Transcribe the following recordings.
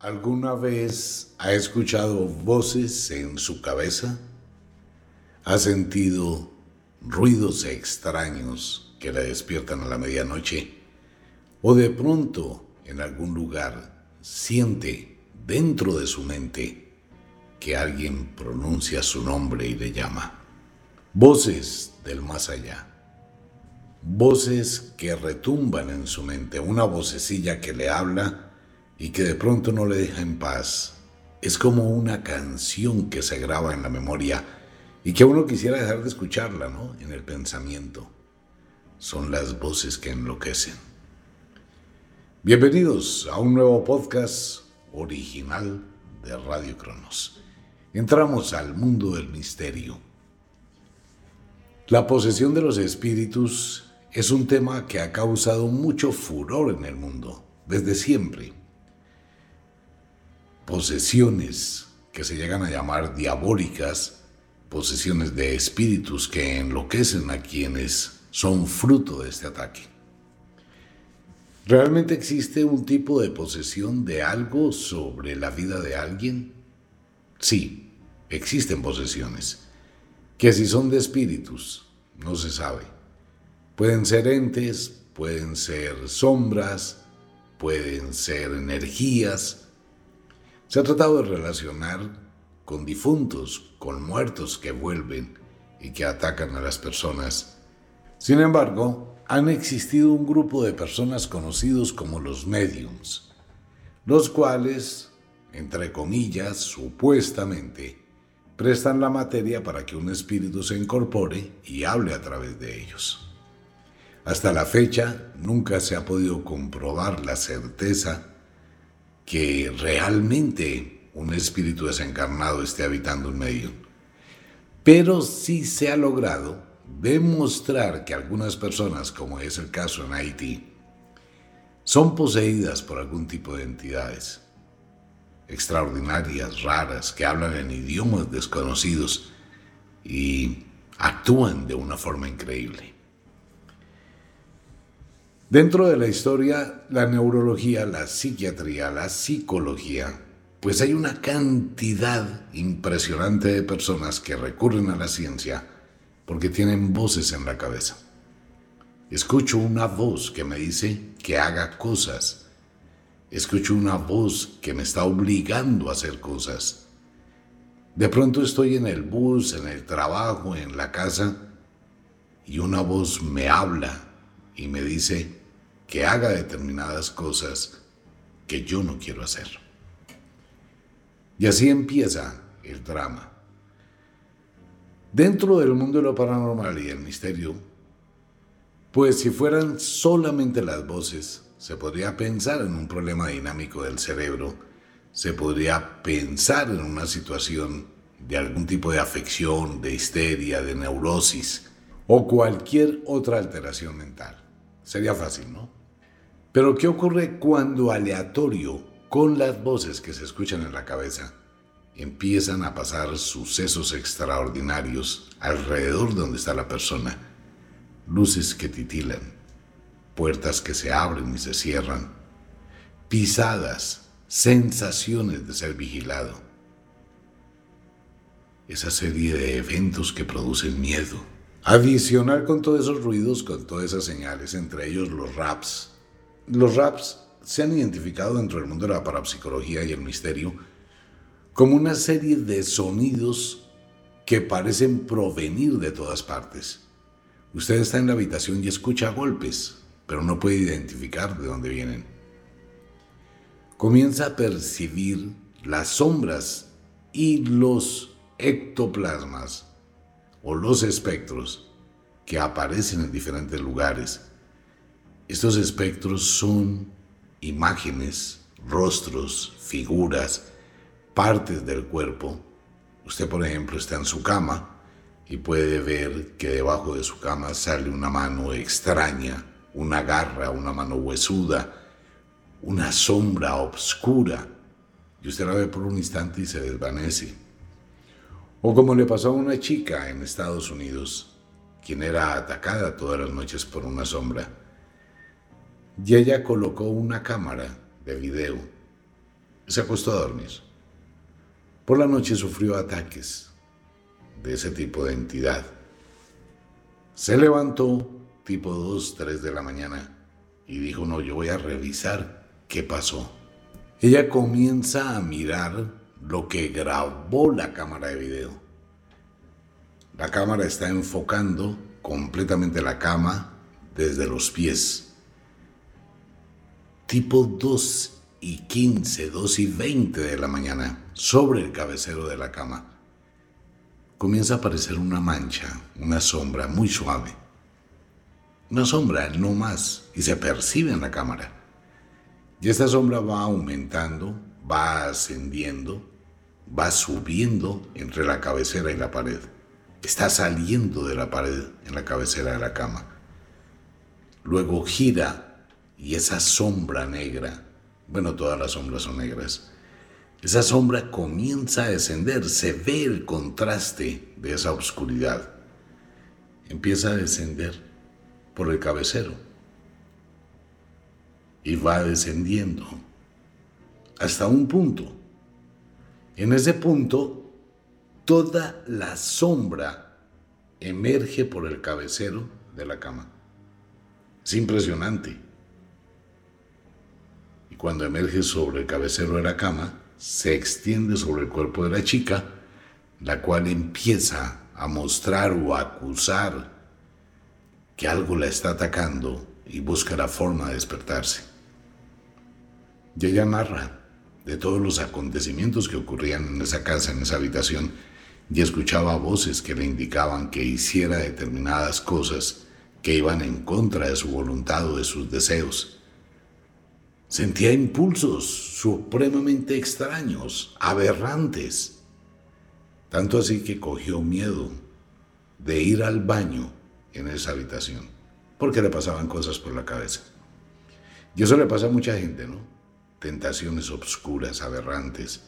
¿Alguna vez ha escuchado voces en su cabeza? ¿Ha sentido ruidos extraños que le despiertan a la medianoche? ¿O de pronto en algún lugar siente dentro de su mente que alguien pronuncia su nombre y le llama? Voces del más allá. Voces que retumban en su mente, una vocecilla que le habla y que de pronto no le deja en paz. Es como una canción que se graba en la memoria y que uno quisiera dejar de escucharla, ¿no? En el pensamiento. Son las voces que enloquecen. Bienvenidos a un nuevo podcast original de Radio Cronos. Entramos al mundo del misterio. La posesión de los espíritus es un tema que ha causado mucho furor en el mundo, desde siempre posesiones que se llegan a llamar diabólicas, posesiones de espíritus que enloquecen a quienes son fruto de este ataque. ¿Realmente existe un tipo de posesión de algo sobre la vida de alguien? Sí, existen posesiones, que si son de espíritus, no se sabe. Pueden ser entes, pueden ser sombras, pueden ser energías, se ha tratado de relacionar con difuntos, con muertos que vuelven y que atacan a las personas. Sin embargo, han existido un grupo de personas conocidos como los mediums, los cuales, entre comillas, supuestamente, prestan la materia para que un espíritu se incorpore y hable a través de ellos. Hasta la fecha nunca se ha podido comprobar la certeza que realmente un espíritu desencarnado esté habitando un medio. Pero sí se ha logrado demostrar que algunas personas, como es el caso en Haití, son poseídas por algún tipo de entidades extraordinarias, raras, que hablan en idiomas desconocidos y actúan de una forma increíble. Dentro de la historia, la neurología, la psiquiatría, la psicología, pues hay una cantidad impresionante de personas que recurren a la ciencia porque tienen voces en la cabeza. Escucho una voz que me dice que haga cosas. Escucho una voz que me está obligando a hacer cosas. De pronto estoy en el bus, en el trabajo, en la casa, y una voz me habla y me dice, que haga determinadas cosas que yo no quiero hacer. Y así empieza el drama. Dentro del mundo de lo paranormal y el misterio, pues si fueran solamente las voces, se podría pensar en un problema dinámico del cerebro, se podría pensar en una situación de algún tipo de afección, de histeria, de neurosis o cualquier otra alteración mental. Sería fácil, ¿no? Pero ¿qué ocurre cuando aleatorio, con las voces que se escuchan en la cabeza, empiezan a pasar sucesos extraordinarios alrededor donde está la persona? Luces que titilan, puertas que se abren y se cierran, pisadas, sensaciones de ser vigilado. Esa serie de eventos que producen miedo. Adicional con todos esos ruidos, con todas esas señales, entre ellos los raps, los raps se han identificado dentro del mundo de la parapsicología y el misterio como una serie de sonidos que parecen provenir de todas partes. Usted está en la habitación y escucha golpes, pero no puede identificar de dónde vienen. Comienza a percibir las sombras y los ectoplasmas o los espectros que aparecen en diferentes lugares estos espectros son imágenes, rostros, figuras, partes del cuerpo. Usted, por ejemplo, está en su cama y puede ver que debajo de su cama sale una mano extraña, una garra, una mano huesuda, una sombra oscura. Y usted la ve por un instante y se desvanece. O como le pasó a una chica en Estados Unidos, quien era atacada todas las noches por una sombra y ella colocó una cámara de video se acostó a dormir. Por la noche sufrió ataques de ese tipo de entidad. Se levantó tipo 2, 3 de la mañana y dijo, no, yo voy a revisar qué pasó. Ella comienza a mirar lo que grabó la cámara de video. La cámara está enfocando completamente la cama desde los pies. Tipo 2 y 15, 2 y 20 de la mañana, sobre el cabecero de la cama, comienza a aparecer una mancha, una sombra muy suave. Una sombra, no más, y se percibe en la cámara. Y esta sombra va aumentando, va ascendiendo, va subiendo entre la cabecera y la pared. Está saliendo de la pared en la cabecera de la cama. Luego gira y esa sombra negra, bueno, todas las sombras son negras, esa sombra comienza a descender, se ve el contraste de esa oscuridad. Empieza a descender por el cabecero y va descendiendo hasta un punto. En ese punto, toda la sombra emerge por el cabecero de la cama. Es impresionante. Cuando emerge sobre el cabecero de la cama, se extiende sobre el cuerpo de la chica, la cual empieza a mostrar o a acusar que algo la está atacando y busca la forma de despertarse. Y ella narra de todos los acontecimientos que ocurrían en esa casa, en esa habitación, y escuchaba voces que le indicaban que hiciera determinadas cosas que iban en contra de su voluntad o de sus deseos. Sentía impulsos supremamente extraños, aberrantes, tanto así que cogió miedo de ir al baño en esa habitación, porque le pasaban cosas por la cabeza. Y eso le pasa a mucha gente, ¿no? Tentaciones obscuras, aberrantes,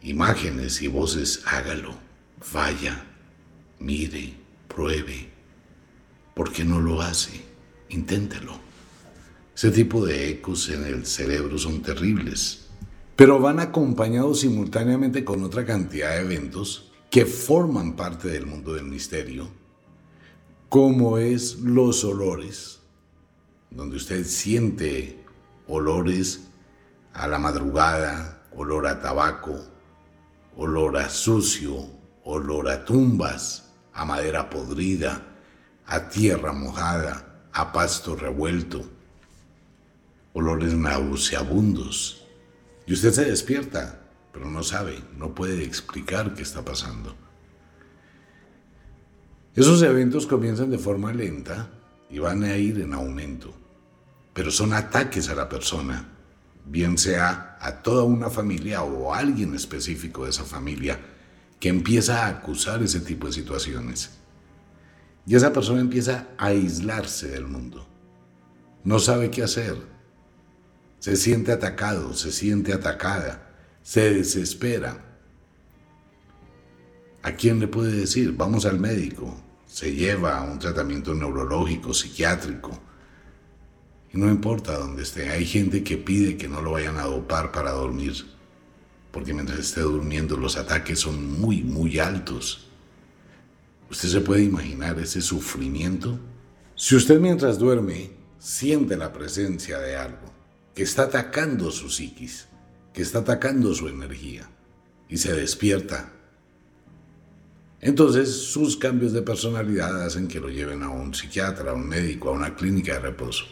imágenes y voces, hágalo, vaya, mire, pruebe. ¿Por qué no lo hace? Inténtelo. Ese tipo de ecos en el cerebro son terribles, pero van acompañados simultáneamente con otra cantidad de eventos que forman parte del mundo del misterio, como es los olores, donde usted siente olores a la madrugada, olor a tabaco, olor a sucio, olor a tumbas, a madera podrida, a tierra mojada, a pasto revuelto, olores nauseabundos. Y usted se despierta, pero no sabe, no puede explicar qué está pasando. Esos eventos comienzan de forma lenta y van a ir en aumento, pero son ataques a la persona bien sea a toda una familia o a alguien específico de esa familia, que empieza a acusar ese tipo de situaciones. Y esa persona empieza a aislarse del mundo. No sabe qué hacer. Se siente atacado, se siente atacada, se desespera. ¿A quién le puede decir? Vamos al médico. Se lleva a un tratamiento neurológico, psiquiátrico y no importa dónde esté, hay gente que pide que no lo vayan a dopar para dormir, porque mientras esté durmiendo los ataques son muy, muy altos. ¿Usted se puede imaginar ese sufrimiento? Si usted mientras duerme siente la presencia de algo que está atacando su psiquis, que está atacando su energía, y se despierta, entonces sus cambios de personalidad hacen que lo lleven a un psiquiatra, a un médico, a una clínica de reposo.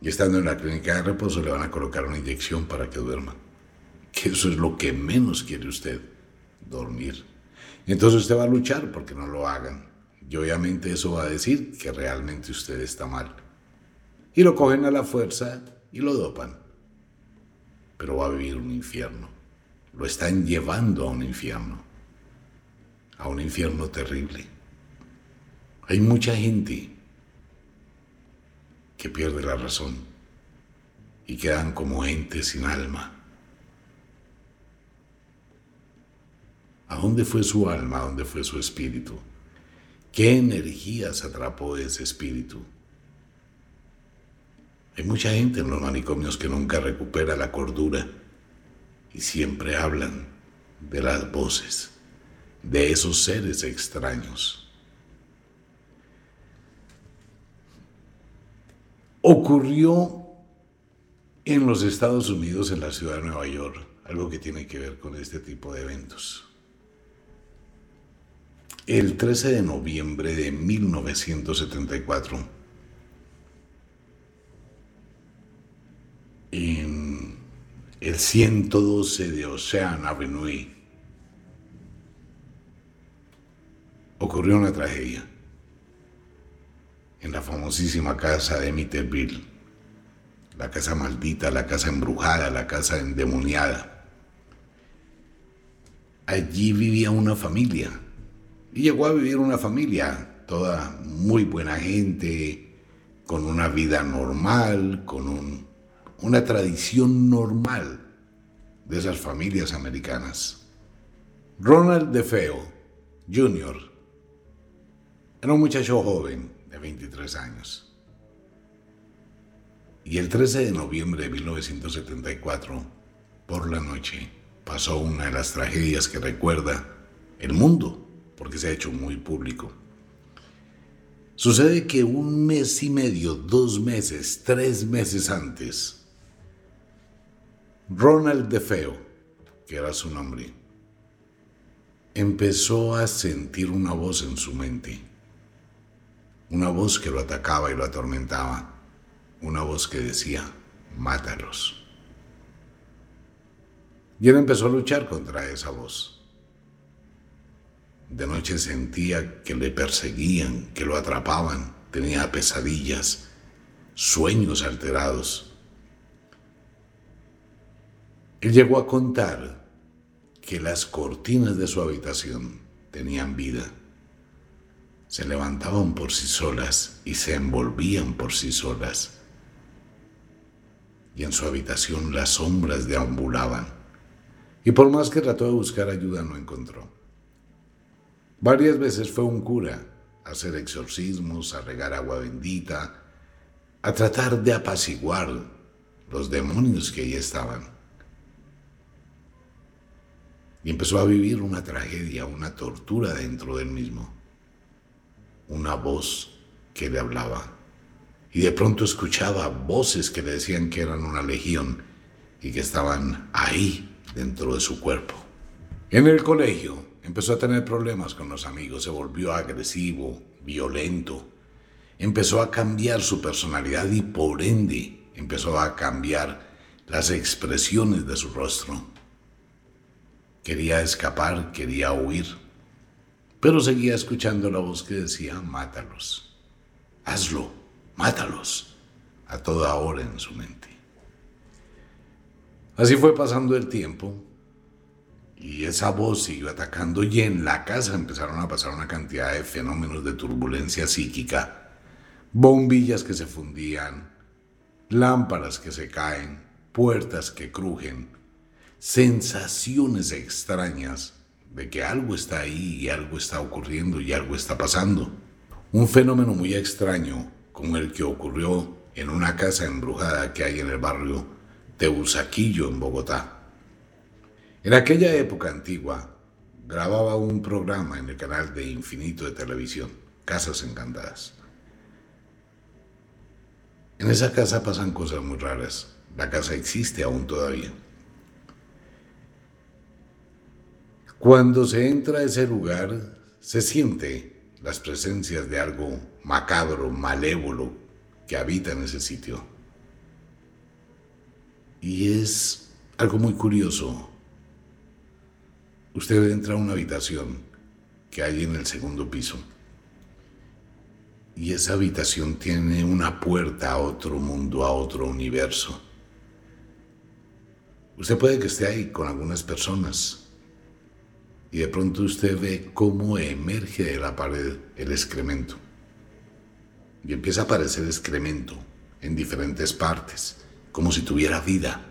Y estando en la clínica de reposo le van a colocar una inyección para que duerma. Que eso es lo que menos quiere usted, dormir. Entonces usted va a luchar porque no lo hagan. Y obviamente eso va a decir que realmente usted está mal. Y lo cogen a la fuerza y lo dopan. Pero va a vivir un infierno. Lo están llevando a un infierno. A un infierno terrible. Hay mucha gente que pierde la razón y quedan como entes sin alma. ¿A dónde fue su alma? ¿A dónde fue su espíritu? ¿Qué energías atrapó ese espíritu? Hay mucha gente en los manicomios que nunca recupera la cordura y siempre hablan de las voces, de esos seres extraños. Ocurrió en los Estados Unidos, en la ciudad de Nueva York, algo que tiene que ver con este tipo de eventos. El 13 de noviembre de 1974, en el 112 de Ocean Avenue, ocurrió una tragedia en la famosísima casa de Mitterville, la casa maldita, la casa embrujada, la casa endemoniada. Allí vivía una familia y llegó a vivir una familia, toda muy buena gente, con una vida normal, con una tradición normal de esas familias americanas. Ronald DeFeo Jr. era un muchacho joven de 23 años. Y el 13 de noviembre de 1974, por la noche, pasó una de las tragedias que recuerda el mundo porque se ha hecho muy público. Sucede que un mes y medio, dos meses, tres meses antes, Ronald DeFeo, que era su nombre, empezó a sentir una voz en su mente, una voz que lo atacaba y lo atormentaba, una voz que decía, mátalos. Y él empezó a luchar contra esa voz. De noche sentía que le perseguían, que lo atrapaban, tenía pesadillas, sueños alterados. Él llegó a contar que las cortinas de su habitación tenían vida. Se levantaban por sí solas y se envolvían por sí solas. Y en su habitación las sombras deambulaban. Y por más que trató de buscar ayuda no encontró. Varias veces fue un cura a hacer exorcismos, a regar agua bendita, a tratar de apaciguar los demonios que ahí estaban. Y empezó a vivir una tragedia, una tortura dentro del mismo. Una voz que le hablaba. Y de pronto escuchaba voces que le decían que eran una legión y que estaban ahí dentro de su cuerpo. En el colegio, Empezó a tener problemas con los amigos, se volvió agresivo, violento. Empezó a cambiar su personalidad y por ende empezó a cambiar las expresiones de su rostro. Quería escapar, quería huir, pero seguía escuchando la voz que decía, mátalos, hazlo, mátalos, a toda hora en su mente. Así fue pasando el tiempo y esa voz siguió atacando y en la casa empezaron a pasar una cantidad de fenómenos de turbulencia psíquica, bombillas que se fundían, lámparas que se caen, puertas que crujen, sensaciones extrañas de que algo está ahí y algo está ocurriendo y algo está pasando. Un fenómeno muy extraño como el que ocurrió en una casa embrujada que hay en el barrio de Usaquillo en Bogotá. En aquella época antigua, grababa un programa en el canal de Infinito de Televisión, Casas Encantadas. En esa casa pasan cosas muy raras. La casa existe aún todavía. Cuando se entra a ese lugar, se siente las presencias de algo macabro, malévolo, que habita en ese sitio. Y es algo muy curioso Usted entra a una habitación que hay en el segundo piso y esa habitación tiene una puerta a otro mundo, a otro universo. Usted puede que esté ahí con algunas personas y de pronto usted ve cómo emerge de la pared el excremento y empieza a aparecer excremento en diferentes partes, como si tuviera vida.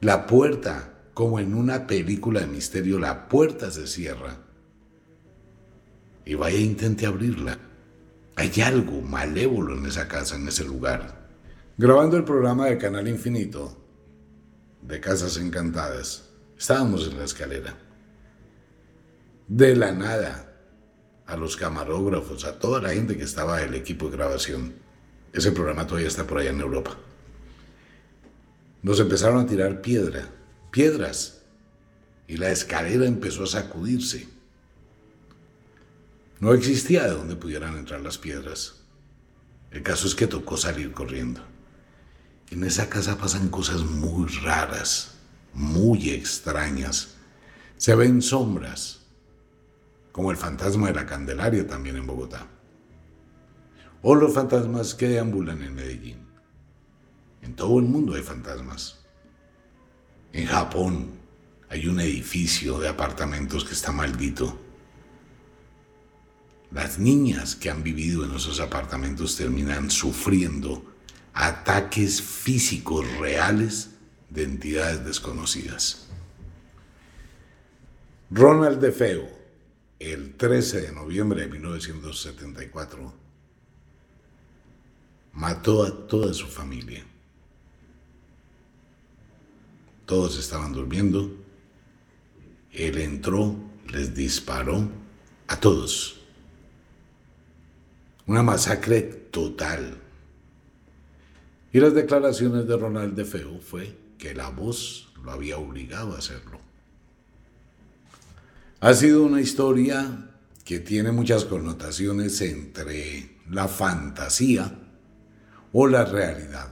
La puerta como en una película de misterio, la puerta se cierra y vaya e intente abrirla. Hay algo malévolo en esa casa, en ese lugar. Grabando el programa de Canal Infinito de Casas Encantadas, estábamos en la escalera. De la nada, a los camarógrafos, a toda la gente que estaba el equipo de grabación, ese programa todavía está por allá en Europa. Nos empezaron a tirar piedra, piedras, y la escalera empezó a sacudirse. No existía de donde pudieran entrar las piedras. El caso es que tocó salir corriendo. En esa casa pasan cosas muy raras, muy extrañas. Se ven sombras, como el fantasma de la Candelaria también en Bogotá. O los fantasmas que deambulan en Medellín. En todo el mundo hay fantasmas. En Japón hay un edificio de apartamentos que está maldito. Las niñas que han vivido en esos apartamentos terminan sufriendo ataques físicos reales de entidades desconocidas. Ronald DeFeo, el 13 de noviembre de 1974, mató a toda su familia. Todos estaban durmiendo. Él entró, les disparó a todos. Una masacre total y las declaraciones de Ronald de Feo fue que la voz lo había obligado a hacerlo. Ha sido una historia que tiene muchas connotaciones entre la fantasía o la realidad.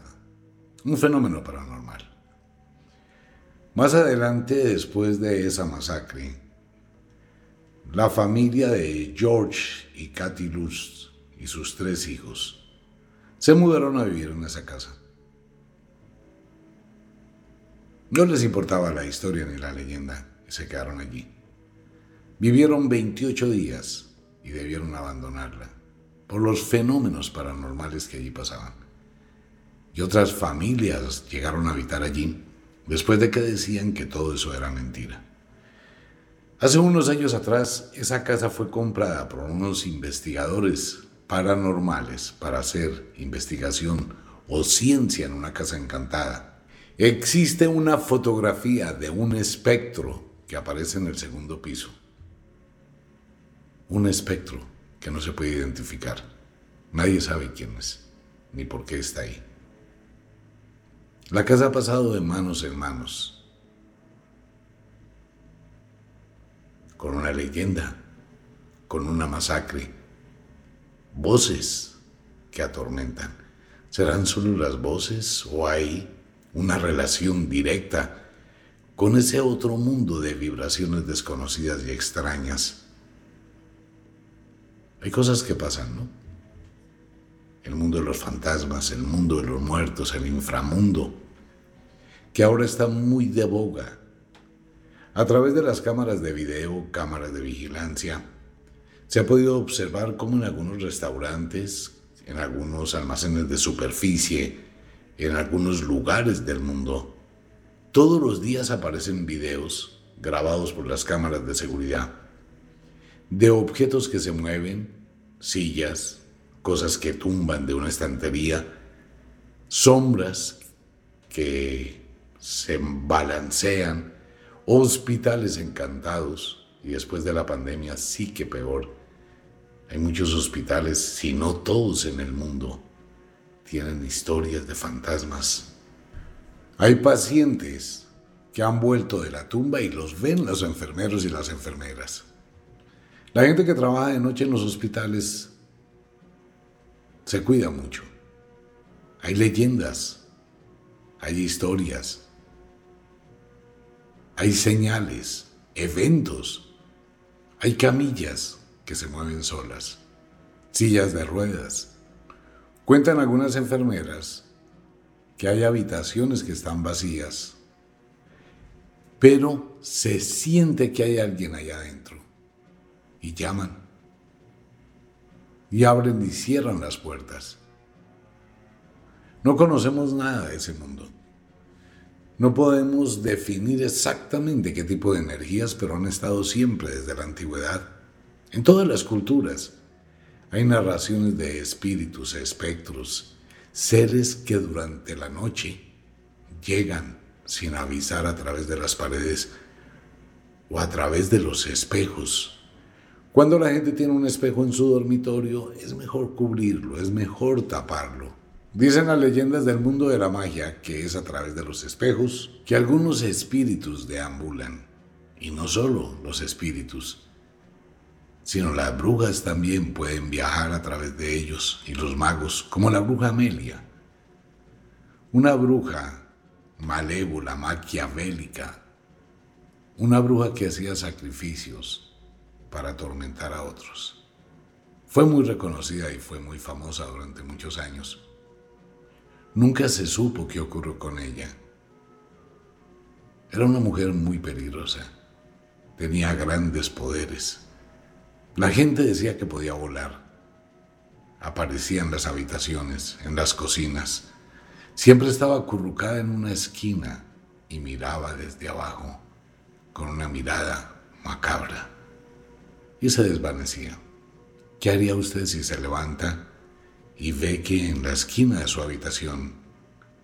Un fenómeno paranormal. Más adelante, después de esa masacre, la familia de George y Cathy Lust y sus tres hijos se mudaron a vivir en esa casa. No les importaba la historia ni la leyenda se quedaron allí. Vivieron 28 días y debieron abandonarla por los fenómenos paranormales que allí pasaban. Y otras familias llegaron a habitar allí después de que decían que todo eso era mentira. Hace unos años atrás, esa casa fue comprada por unos investigadores paranormales para hacer investigación o ciencia en una casa encantada. Existe una fotografía de un espectro que aparece en el segundo piso. Un espectro que no se puede identificar. Nadie sabe quién es, ni por qué está ahí. La casa ha pasado de manos en manos, con una leyenda, con una masacre, voces que atormentan. ¿Serán solo las voces o hay una relación directa con ese otro mundo de vibraciones desconocidas y extrañas? Hay cosas que pasan, ¿no? El mundo de los fantasmas, el mundo de los muertos, el inframundo, que ahora está muy de boga. A través de las cámaras de video, cámaras de vigilancia, se ha podido observar cómo en algunos restaurantes, en algunos almacenes de superficie, en algunos lugares del mundo, todos los días aparecen videos grabados por las cámaras de seguridad de objetos que se mueven, sillas, cosas que tumban de una estantería, sombras que se balancean, hospitales encantados. Y después de la pandemia sí que peor. Hay muchos hospitales, si no todos en el mundo, tienen historias de fantasmas. Hay pacientes que han vuelto de la tumba y los ven los enfermeros y las enfermeras. La gente que trabaja de noche en los hospitales se cuida mucho. Hay leyendas, hay historias, hay señales, eventos, hay camillas que se mueven solas, sillas de ruedas. Cuentan algunas enfermeras que hay habitaciones que están vacías, pero se siente que hay alguien allá adentro y llaman y abren y cierran las puertas. No conocemos nada de ese mundo. No podemos definir exactamente qué tipo de energías, pero han estado siempre desde la antigüedad en todas las culturas hay narraciones de espíritus, espectros, seres que durante la noche llegan sin avisar a través de las paredes o a través de los espejos. Cuando la gente tiene un espejo en su dormitorio, es mejor cubrirlo, es mejor taparlo. Dicen las leyendas del mundo de la magia que es a través de los espejos que algunos espíritus deambulan. Y no solo los espíritus, sino las brujas también pueden viajar a través de ellos y los magos, como la bruja Amelia. Una bruja malévola, maquiavélica, una bruja que hacía sacrificios para atormentar a otros. Fue muy reconocida y fue muy famosa durante muchos años. Nunca se supo qué ocurrió con ella. Era una mujer muy peligrosa. Tenía grandes poderes. La gente decía que podía volar. Aparecía en las habitaciones, en las cocinas. Siempre estaba acurrucada en una esquina y miraba desde abajo con una mirada macabra y se desvanecía. ¿Qué haría usted si se levanta y ve que en la esquina de su habitación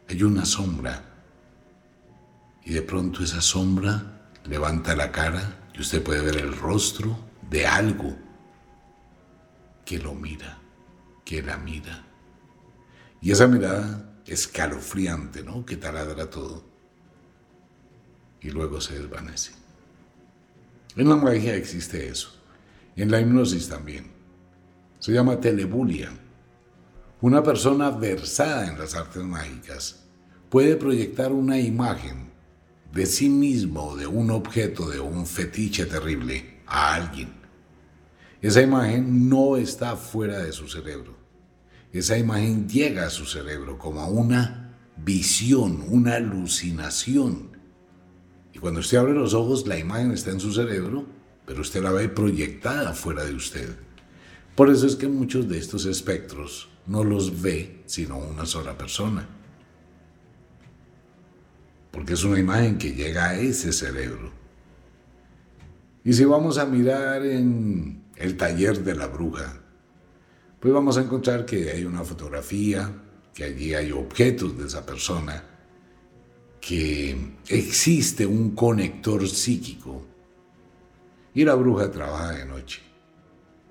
hay una sombra y de pronto esa sombra levanta la cara y usted puede ver el rostro de algo que lo mira, que la mira? Y esa mirada escalofriante, ¿no? Que taladra todo. Y luego se desvanece. En la magia existe eso. En la hipnosis también. Se llama telebulia. Una persona versada en las artes mágicas puede proyectar una imagen de sí mismo de un objeto, de un fetiche terrible a alguien. Esa imagen no está fuera de su cerebro. Esa imagen llega a su cerebro como una visión, una alucinación y cuando usted abre los ojos, la imagen está en su cerebro, pero usted la ve proyectada fuera de usted. Por eso es que muchos de estos espectros no los ve sino una sola persona. Porque es una imagen que llega a ese cerebro. Y si vamos a mirar en el taller de la bruja, pues vamos a encontrar que hay una fotografía, que allí hay objetos de esa persona, que existe un conector psíquico y la bruja trabaja de noche,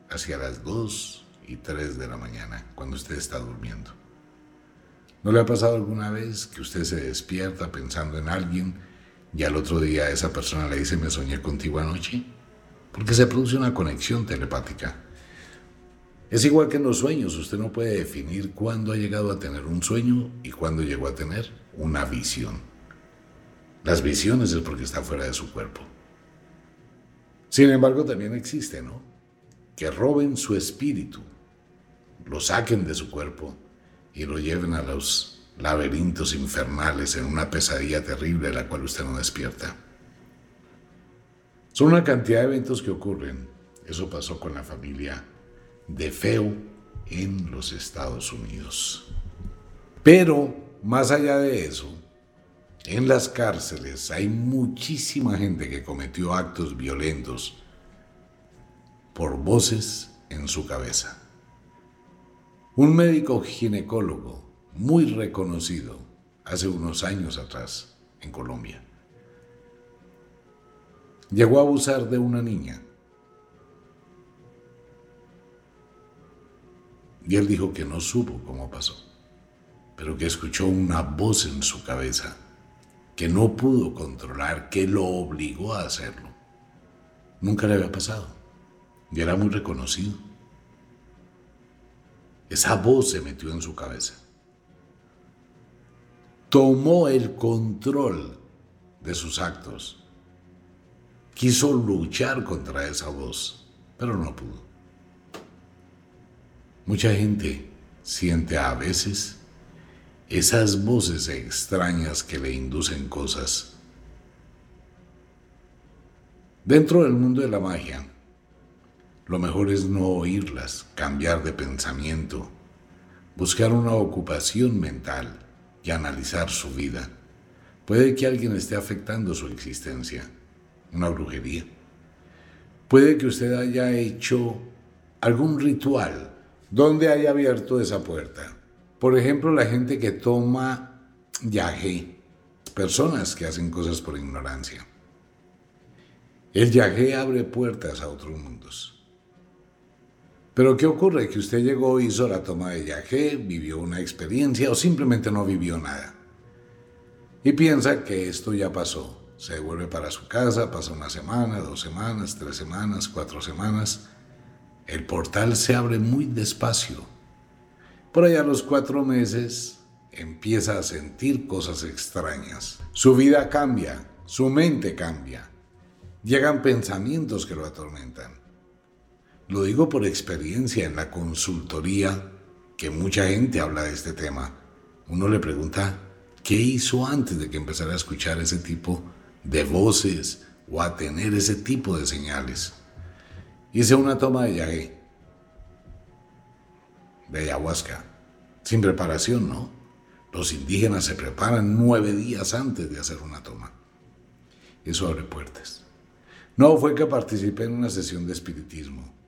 hacia las 2 y 3 de la mañana, cuando usted está durmiendo. ¿No le ha pasado alguna vez que usted se despierta pensando en alguien y al otro día esa persona le dice me soñé contigo anoche? Porque se produce una conexión telepática. Es igual que en los sueños, usted no puede definir cuándo ha llegado a tener un sueño y cuándo llegó a tener una visión. Las visiones es porque está fuera de su cuerpo. Sin embargo, también existe, ¿no? Que roben su espíritu, lo saquen de su cuerpo y lo lleven a los laberintos infernales en una pesadilla terrible de la cual usted no despierta. Son una cantidad de eventos que ocurren. Eso pasó con la familia de Feo en los Estados Unidos. Pero, más allá de eso, en las cárceles hay muchísima gente que cometió actos violentos por voces en su cabeza. Un médico ginecólogo muy reconocido hace unos años atrás en Colombia llegó a abusar de una niña. Y él dijo que no supo cómo pasó, pero que escuchó una voz en su cabeza que no pudo controlar, que lo obligó a hacerlo. Nunca le había pasado y era muy reconocido. Esa voz se metió en su cabeza. Tomó el control de sus actos. Quiso luchar contra esa voz, pero no pudo. Mucha gente siente a veces esas voces extrañas que le inducen cosas. Dentro del mundo de la magia, lo mejor es no oírlas, cambiar de pensamiento, buscar una ocupación mental y analizar su vida. Puede que alguien esté afectando su existencia, una brujería. Puede que usted haya hecho algún ritual donde haya abierto esa puerta Por ejemplo, la gente que toma yagé, personas que hacen cosas por ignorancia. El yagé abre puertas a otros mundos. Pero ¿qué ocurre? Que usted llegó, hizo la toma de yagé, vivió una experiencia o simplemente no vivió nada. Y piensa que esto ya pasó. Se devuelve para su casa, pasa una semana, dos semanas, tres semanas, cuatro semanas. El portal se abre muy despacio. Por allá a los cuatro meses empieza a sentir cosas extrañas. Su vida cambia, su mente cambia. Llegan pensamientos que lo atormentan. Lo digo por experiencia en la consultoría, que mucha gente habla de este tema. Uno le pregunta, ¿qué hizo antes de que empezara a escuchar ese tipo voces o a tener ese tipo de señales? Hice una toma de yagué, de ayahuasca, sin preparación, ¿no? Los indígenas se preparan nueve días antes de hacer una toma. Eso abre puertas. No fue que participé en una sesión de espiritismo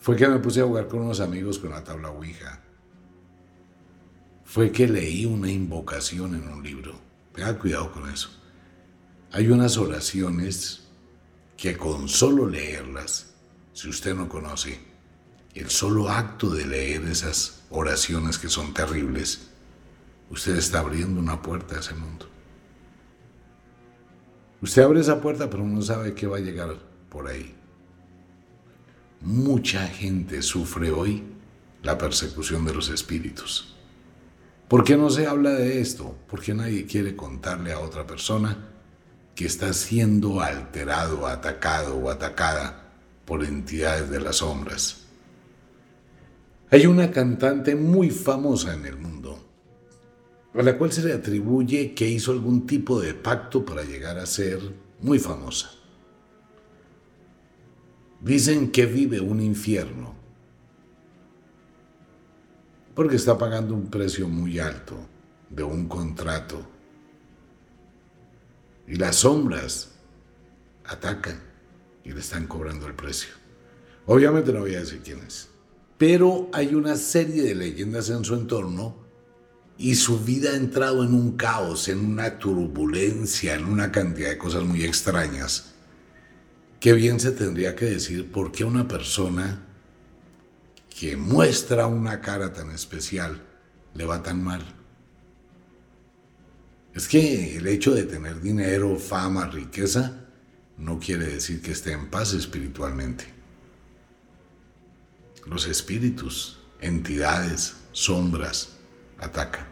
fue que me puse a jugar con unos amigos con la tabla Ouija. Fue que leí una invocación en un libro. Tenga cuidado con eso. Hay unas oraciones que con solo leerlas, si usted no conoce, el solo acto de leer esas oraciones que son terribles, usted está abriendo una puerta a ese mundo. Usted abre esa puerta, pero no sabe qué va a llegar por ahí. Mucha gente sufre hoy la persecución de los espíritus. ¿Por qué no se habla de esto? Porque nadie quiere contarle a otra persona que está siendo alterado, atacado o atacada por entidades de las sombras. Hay una cantante muy famosa en el mundo, a la cual se le atribuye que hizo algún tipo de pacto para llegar a ser muy famosa. Dicen que vive un infierno porque está pagando un precio muy alto de un contrato. Y las sombras atacan y le están cobrando el precio. Obviamente no voy a decir quién es, pero hay una serie de leyendas en su entorno y su vida ha entrado en un caos, en una turbulencia, en una cantidad de cosas muy extrañas Qué bien se tendría que decir por qué una persona que muestra una cara tan especial le va tan mal. Es que el hecho de tener dinero, fama, riqueza, no quiere decir que esté en paz espiritualmente. Los espíritus, entidades, sombras, atacan.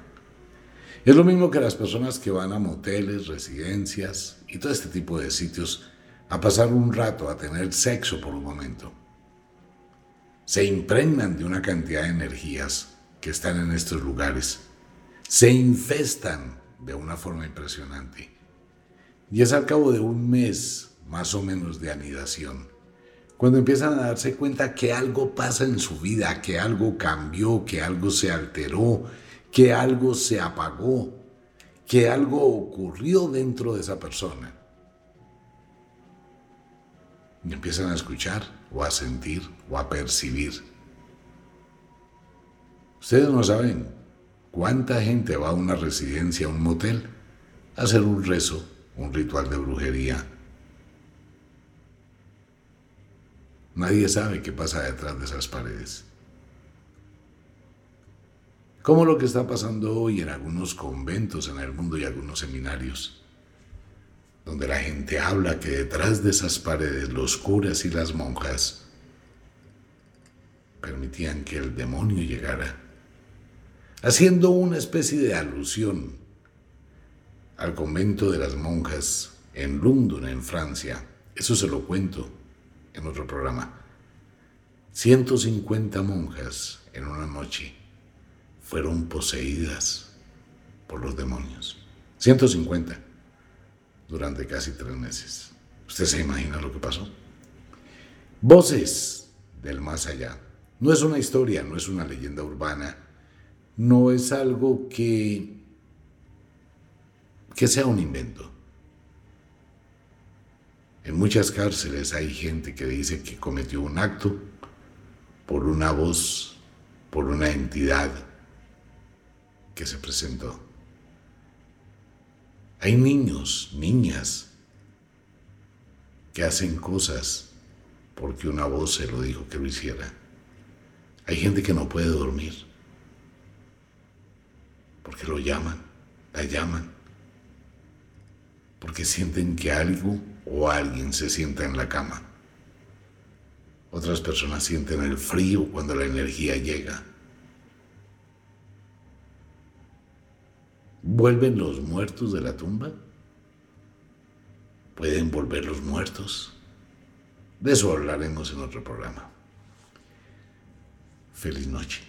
Es lo mismo que las personas que van a moteles, residencias y todo este tipo de sitios a pasar un rato, a tener sexo por un momento. Se impregnan de una cantidad de energías que están en estos lugares. Se infestan de una forma impresionante. Y es al cabo de un mes más o menos de anidación, cuando empiezan a darse cuenta que algo pasa en su vida, que algo cambió, que algo se alteró, que algo se apagó, que algo ocurrió dentro de esa persona y empiezan a escuchar o a sentir o a percibir. Ustedes no saben cuánta gente va a una residencia, a un motel, a hacer un rezo, un ritual de brujería. Nadie sabe qué pasa detrás de esas paredes. Como lo que está pasando hoy en algunos conventos en el mundo y algunos seminarios donde la gente habla que detrás de esas paredes los curas y las monjas permitían que el demonio llegara, haciendo una especie de alusión al convento de las monjas en London, en Francia. Eso se lo cuento en otro programa. 150 monjas en una noche fueron poseídas por los demonios. 150 durante casi tres meses. ¿Usted se imagina lo que pasó? Voces del más allá. No es una historia, no es una leyenda urbana, no es algo que, que sea un invento. En muchas cárceles hay gente que dice que cometió un acto por una voz, por una entidad que se presentó. Hay niños, niñas, que hacen cosas porque una voz se lo dijo que lo hiciera. Hay gente que no puede dormir porque lo llaman, la llaman, porque sienten que algo o alguien se sienta en la cama. Otras personas sienten el frío cuando la energía llega. ¿Vuelven los muertos de la tumba? ¿Pueden volver los muertos? De eso hablaremos en otro programa. Feliz noche.